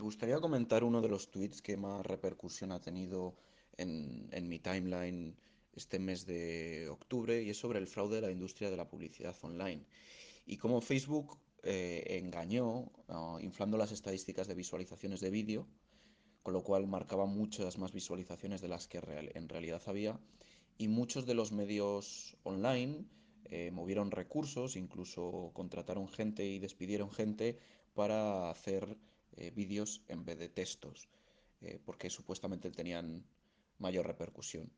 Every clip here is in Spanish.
Me gustaría comentar uno de los tweets que más repercusión ha tenido en, mi timeline este mes de octubre y es sobre el fraude de la industria de la publicidad online y cómo Facebook eh, engañó, ah, inflando las estadísticas de visualizaciones de vídeo, con lo cual marcaba muchas más visualizaciones de las que en realidad había y muchos de los medios online eh, movieron recursos, incluso contrataron gente y despidieron gente para hacer eh, vídeos en vez de textos, eh, porque supuestamente tenían mayor repercusión.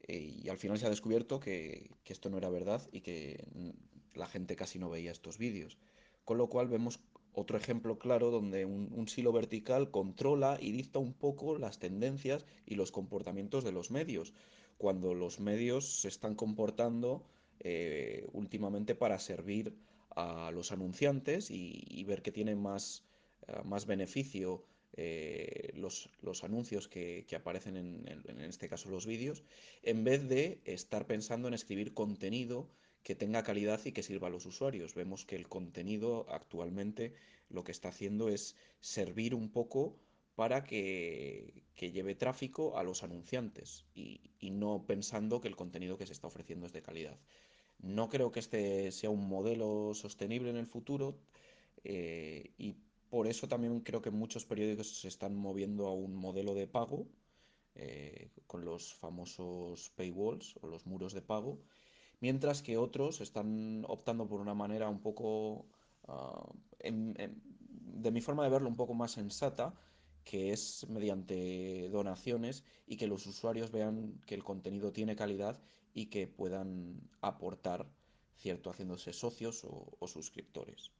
Eh, y al final se ha descubierto que, esto no era verdad y que mm, la gente casi no veía estos vídeos. Con lo cual vemos otro ejemplo claro donde un, un silo vertical controla y dicta un poco las tendencias y los comportamientos de los medios, cuando los medios se están comportando eh, últimamente para servir a los anunciantes y, y ver que tienen más, eh, más beneficio eh, los, los anuncios que, que aparecen en, en- este caso los vídeos, en vez de estar pensando en escribir contenido que tenga calidad y que sirva a los usuarios. Vemos que el contenido actualmente lo que está haciendo es servir un poco para que, que lleve tráfico a los anunciantes y, y no pensando que el contenido que se está ofreciendo es de calidad. No creo que este sea un modelo sostenible en el futuro eh, y por eso también creo que muchos periódicos se están moviendo a un modelo de pago eh, con los famosos paywalls o los muros de pago, mientras que otros están optando por una manera un poco, ah, de mi forma de verlo, un poco más sensata, que es mediante donaciones y que los usuarios vean que el contenido tiene calidad y que puedan aportar, cierto, haciéndose socios o suscriptores.